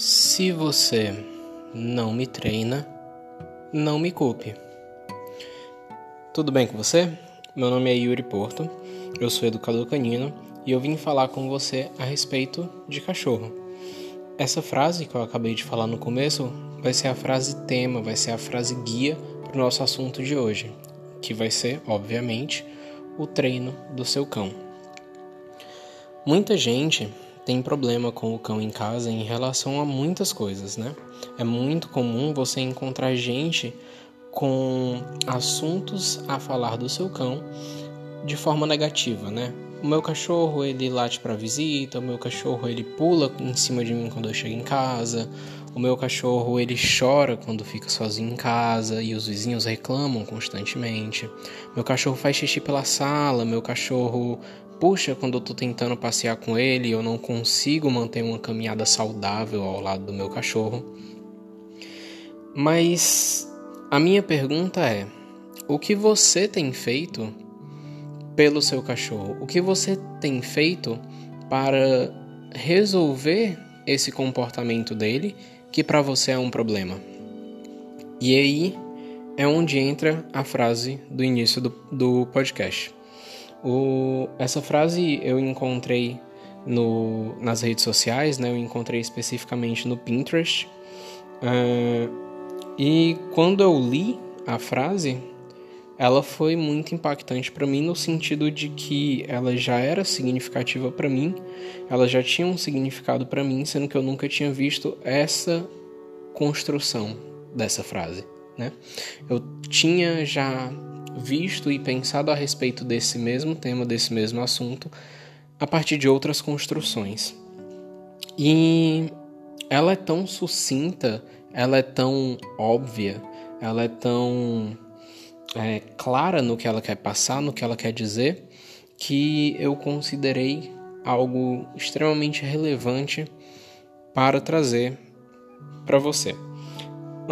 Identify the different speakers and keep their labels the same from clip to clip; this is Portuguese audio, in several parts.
Speaker 1: Se você não me treina, não me culpe. Tudo bem com você? Meu nome é Yuri Porto, eu sou educador canino e eu vim falar com você a respeito de cachorro. Essa frase que eu acabei de falar no começo vai ser a frase tema, vai ser a frase guia para o nosso assunto de hoje, que vai ser, obviamente, o treino do seu cão. Muita gente tem problema com o cão em casa em relação a muitas coisas, né? É muito comum você encontrar gente com assuntos a falar do seu cão de forma negativa, né? O meu cachorro ele late para visita, o meu cachorro ele pula em cima de mim quando eu chego em casa, o meu cachorro ele chora quando fica sozinho em casa e os vizinhos reclamam constantemente. Meu cachorro faz xixi pela sala, meu cachorro puxa quando eu tô tentando passear com ele eu não consigo manter uma caminhada saudável ao lado do meu cachorro. Mas a minha pergunta é: o que você tem feito pelo seu cachorro? O que você tem feito para resolver esse comportamento dele que para você é um problema? E aí é onde entra a frase do início do, do podcast. O, essa frase eu encontrei no, nas redes sociais, né? Eu encontrei especificamente no Pinterest. Uh, e quando eu li a frase, ela foi muito impactante para mim no sentido de que ela já era significativa para mim, ela já tinha um significado para mim, sendo que eu nunca tinha visto essa construção dessa frase, né? Eu tinha já visto e pensado a respeito desse mesmo tema, desse mesmo assunto, a partir de outras construções. E ela é tão sucinta, ela é tão óbvia, ela é tão é, clara no que ela quer passar, no que ela quer dizer, que eu considerei algo extremamente relevante para trazer para você.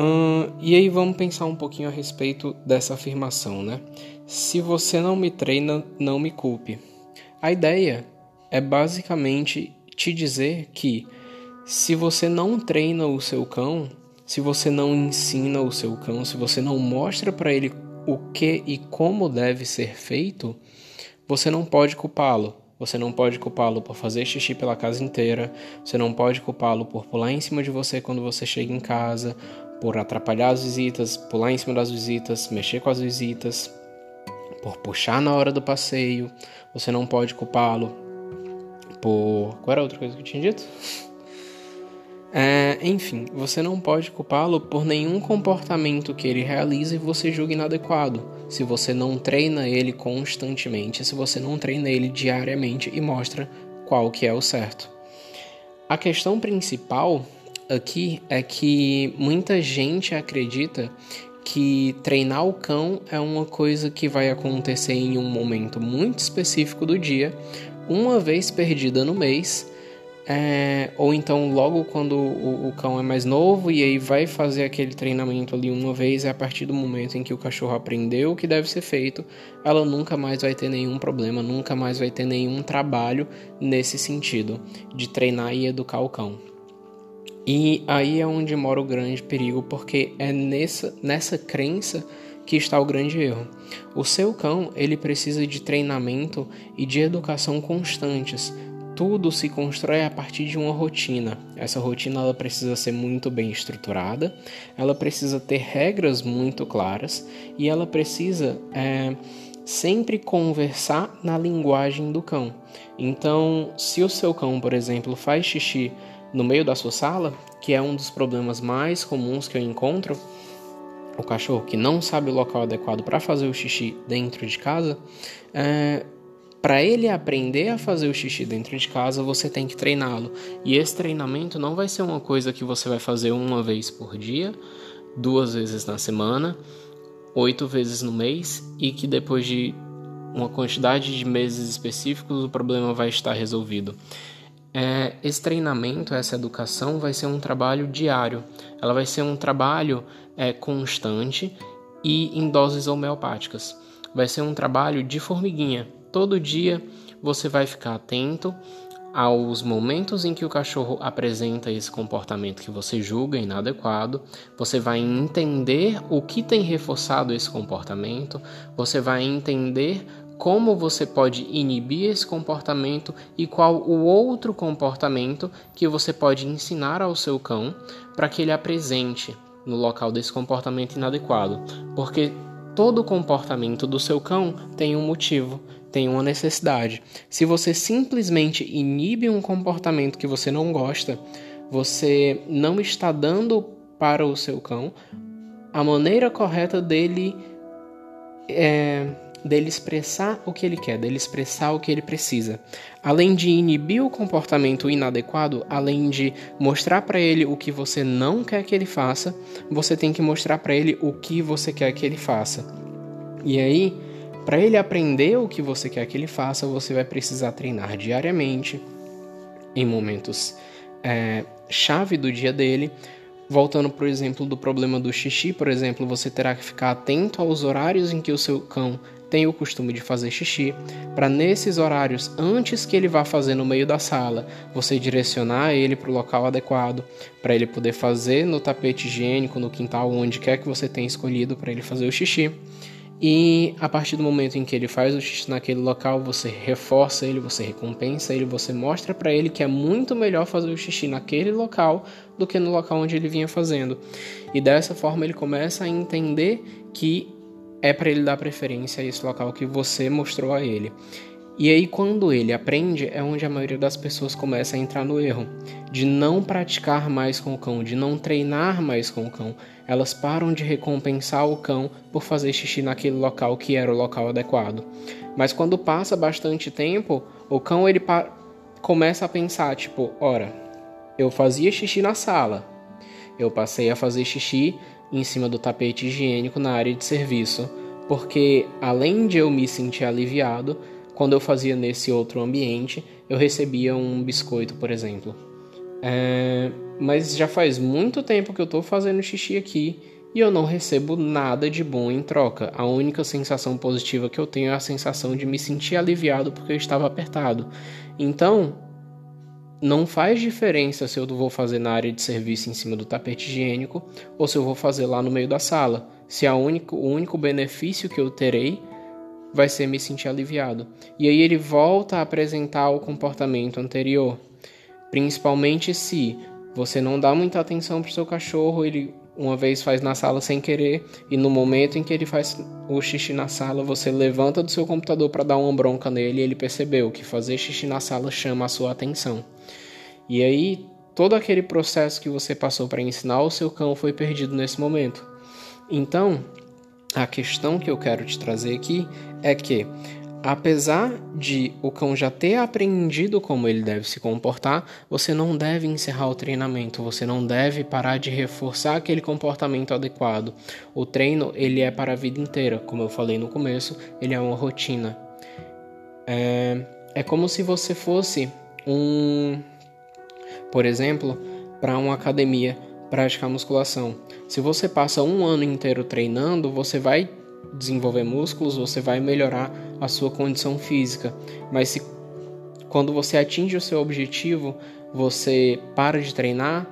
Speaker 1: Hum, e aí vamos pensar um pouquinho a respeito dessa afirmação, né? Se você não me treina, não me culpe. A ideia é basicamente te dizer que se você não treina o seu cão, se você não ensina o seu cão, se você não mostra para ele o que e como deve ser feito, você não pode culpá-lo. Você não pode culpá-lo por fazer xixi pela casa inteira, você não pode culpá-lo por pular em cima de você quando você chega em casa, por atrapalhar as visitas, pular em cima das visitas, mexer com as visitas, por puxar na hora do passeio. Você não pode culpá-lo por. Qual era a outra coisa que eu tinha dito? É, enfim, você não pode culpá-lo por nenhum comportamento que ele realiza e você julga inadequado, se você não treina ele constantemente, se você não treina ele diariamente e mostra qual que é o certo. A questão principal aqui é que muita gente acredita que treinar o cão é uma coisa que vai acontecer em um momento muito específico do dia, uma vez perdida no mês, é, ou então logo quando o, o, cão é mais novo e aí vai fazer aquele treinamento ali uma vez, é a partir do momento em que o cachorro aprendeu o que deve ser feito, ela nunca mais vai ter nenhum problema, nunca mais vai ter nenhum trabalho nesse sentido de treinar e educar o cão. E aí é onde mora o grande perigo, porque é nessa, nessa crença que está o grande erro. O seu cão, ele precisa de treinamento e de educação constantes. Tudo se constrói a partir de uma rotina. Essa rotina ela precisa ser muito bem estruturada, ela precisa ter regras muito claras e ela precisa é, sempre conversar na linguagem do cão. Então, se o seu cão, por exemplo, faz xixi no meio da sua sala, que é um dos problemas mais comuns que eu encontro, o cachorro que não sabe o local adequado para fazer o xixi dentro de casa, é, para ele aprender a fazer o xixi dentro de casa, você tem que treiná-lo. E esse treinamento não vai ser uma coisa que você vai fazer uma vez por dia, duas vezes na semana, oito vezes no mês e que depois de uma quantidade de meses específicos o problema vai estar resolvido. É, esse treinamento, essa educação vai ser um trabalho diário, ela vai ser um trabalho é, constante e em doses homeopáticas. Vai ser um trabalho de formiguinha. Todo dia você vai ficar atento aos momentos em que o cachorro apresenta esse comportamento que você julga inadequado, você vai entender o que tem reforçado esse comportamento, você vai entender como você pode inibir esse comportamento e qual o outro comportamento que você pode ensinar ao seu cão para que ele apresente no local desse comportamento inadequado, porque todo comportamento do seu cão tem um motivo, tem uma necessidade. Se você simplesmente inibe um comportamento que você não gosta, você não está dando para o seu cão a maneira correta dele é, dele expressar o que ele quer, dele expressar o que ele precisa. Além de inibir o comportamento inadequado, além de mostrar para ele o que você não quer que ele faça, você tem que mostrar para ele o que você quer que ele faça. E aí, para ele aprender o que você quer que ele faça, você vai precisar treinar diariamente, em momentos é, chave do dia dele. Voltando, por exemplo, do problema do xixi, por exemplo, você terá que ficar atento aos horários em que o seu cão tem o costume de fazer xixi, para nesses horários, antes que ele vá fazer no meio da sala, você direcionar ele para o local adequado, para ele poder fazer no tapete higiênico, no quintal, onde quer que você tenha escolhido para ele fazer o xixi. E a partir do momento em que ele faz o xixi naquele local, você reforça ele, você recompensa ele, você mostra para ele que é muito melhor fazer o xixi naquele local do que no local onde ele vinha fazendo. E dessa forma ele começa a entender que é para ele dar preferência a esse local que você mostrou a ele. E aí, quando ele aprende, é onde a maioria das pessoas começa a entrar no erro de não praticar mais com o cão, de não treinar mais com o cão. Elas param de recompensar o cão por fazer xixi naquele local que era o local adequado. Mas quando passa bastante tempo, o cão ele começa a pensar, tipo, ora, eu fazia xixi na sala, eu passei a fazer xixi em cima do tapete higiênico na área de serviço, porque além de eu me sentir aliviado, quando eu fazia nesse outro ambiente, eu recebia um biscoito, por exemplo. É, mas já faz muito tempo que eu estou fazendo xixi aqui e eu não recebo nada de bom em troca. A única sensação positiva que eu tenho é a sensação de me sentir aliviado porque eu estava apertado. Então, não faz diferença se eu vou fazer na área de serviço em cima do tapete higiênico ou se eu vou fazer lá no meio da sala. Se a único, o único benefício que eu terei vai ser me sentir aliviado. E aí ele volta a apresentar o comportamento anterior. Principalmente se você não dá muita atenção para o seu cachorro, ele uma vez faz na sala sem querer e no momento em que ele faz o xixi na sala, você levanta do seu computador para dar uma bronca nele e ele percebeu que fazer xixi na sala chama a sua atenção. E aí todo aquele processo que você passou para ensinar o seu cão foi perdido nesse momento. Então, a questão que eu quero te trazer aqui é que Apesar de o cão já ter aprendido como ele deve se comportar, você não deve encerrar o treinamento, você não deve parar de reforçar aquele comportamento adequado. O treino ele é para a vida inteira, como eu falei no começo, ele é uma rotina. É, é como se você fosse um, por exemplo, para uma academia praticar musculação. Se você passa um ano inteiro treinando, você vai desenvolver músculos, você vai melhorar a sua condição física. Mas se quando você atinge o seu objetivo, você para de treinar,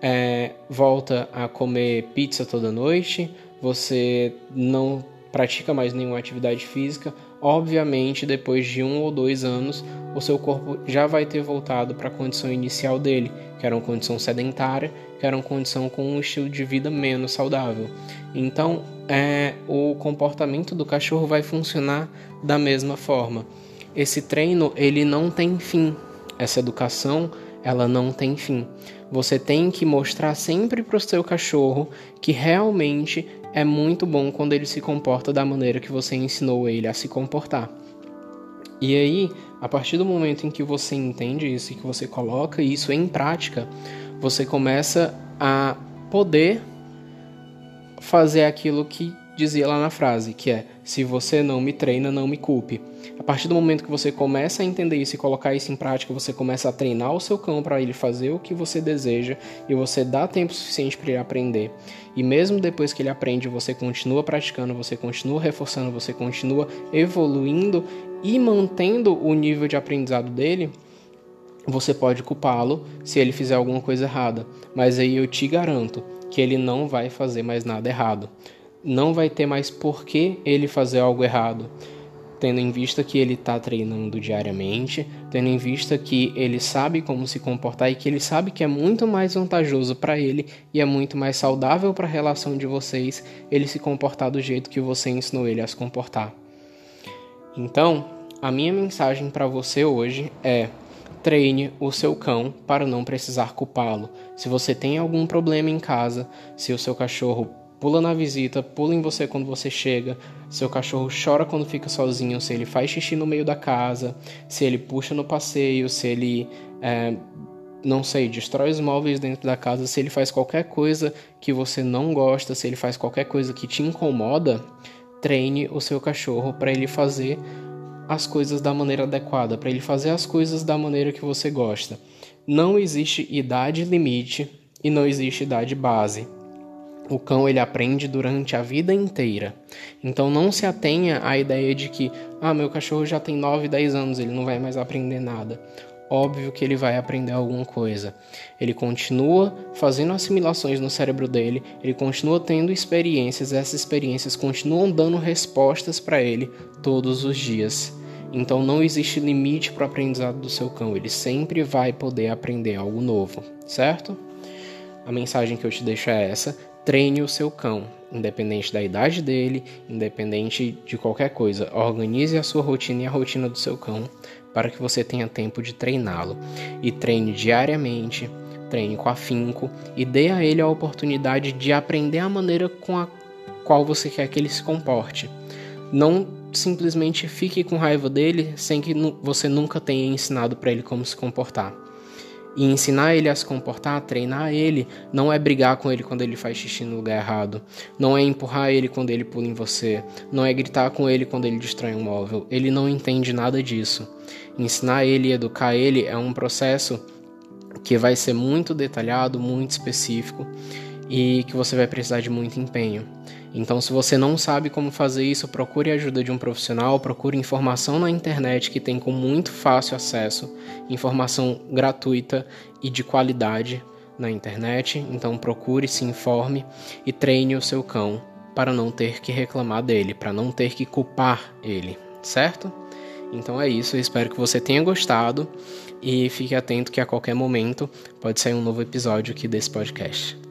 Speaker 1: é, volta a comer pizza toda noite, você não pratica mais nenhuma atividade física, obviamente depois de um ou dois anos o seu corpo já vai ter voltado para a condição inicial dele, que era uma condição sedentária, que era uma condição com um estilo de vida menos saudável. Então, é, o comportamento do cachorro vai funcionar da mesma forma. Esse treino ele não tem fim. Essa educação ela não tem fim. Você tem que mostrar sempre para o seu cachorro que realmente é muito bom quando ele se comporta da maneira que você ensinou ele a se comportar. E aí, a partir do momento em que você entende isso e que você coloca isso em prática, você começa a poder fazer aquilo que dizia lá na frase, que é: se você não me treina, não me culpe. A partir do momento que você começa a entender isso e colocar isso em prática, você começa a treinar o seu cão para ele fazer o que você deseja e você dá tempo suficiente para ele aprender. E mesmo depois que ele aprende, você continua praticando, você continua reforçando, você continua evoluindo e mantendo o nível de aprendizado dele, você pode culpá-lo se ele fizer alguma coisa errada, mas aí eu te garanto que ele não vai fazer mais nada errado. Não vai ter mais por que ele fazer algo errado, tendo em vista que ele está treinando diariamente, tendo em vista que ele sabe como se comportar e que ele sabe que é muito mais vantajoso para ele e é muito mais saudável para a relação de vocês ele se comportar do jeito que você ensinou ele a se comportar. Então, a minha mensagem para você hoje é Treine o seu cão para não precisar culpá-lo. Se você tem algum problema em casa, se o seu cachorro pula na visita, pula em você quando você chega, seu cachorro chora quando fica sozinho, se ele faz xixi no meio da casa, se ele puxa no passeio, se ele, é, não sei, destrói os móveis dentro da casa, se ele faz qualquer coisa que você não gosta, se ele faz qualquer coisa que te incomoda, treine o seu cachorro para ele fazer as coisas da maneira adequada, para ele fazer as coisas da maneira que você gosta. Não existe idade limite e não existe idade base. O cão ele aprende durante a vida inteira. Então não se atenha à ideia de que, ah, meu cachorro já tem 9, 10 anos, ele não vai mais aprender nada. Óbvio que ele vai aprender alguma coisa. Ele continua fazendo assimilações no cérebro dele, ele continua tendo experiências, essas experiências continuam dando respostas para ele todos os dias. Então não existe limite para o aprendizado do seu cão, ele sempre vai poder aprender algo novo, certo? A mensagem que eu te deixo é essa: treine o seu cão, independente da idade dele, independente de qualquer coisa. Organize a sua rotina e a rotina do seu cão para que você tenha tempo de treiná-lo. E treine diariamente, treine com afinco e dê a ele a oportunidade de aprender a maneira com a qual você quer que ele se comporte. Não simplesmente fique com raiva dele sem que você nunca tenha ensinado para ele como se comportar. E ensinar ele a se comportar, treinar ele, não é brigar com ele quando ele faz xixi no lugar errado, não é empurrar ele quando ele pula em você, não é gritar com ele quando ele destrói um móvel. Ele não entende nada disso. Ensinar ele e educar ele é um processo que vai ser muito detalhado, muito específico e que você vai precisar de muito empenho. Então, se você não sabe como fazer isso, procure a ajuda de um profissional, procure informação na internet que tem com muito fácil acesso, informação gratuita e de qualidade na internet. Então, procure, se informe e treine o seu cão para não ter que reclamar dele, para não ter que culpar ele, certo? Então é isso, eu espero que você tenha gostado e fique atento que a qualquer momento pode sair um novo episódio aqui desse podcast.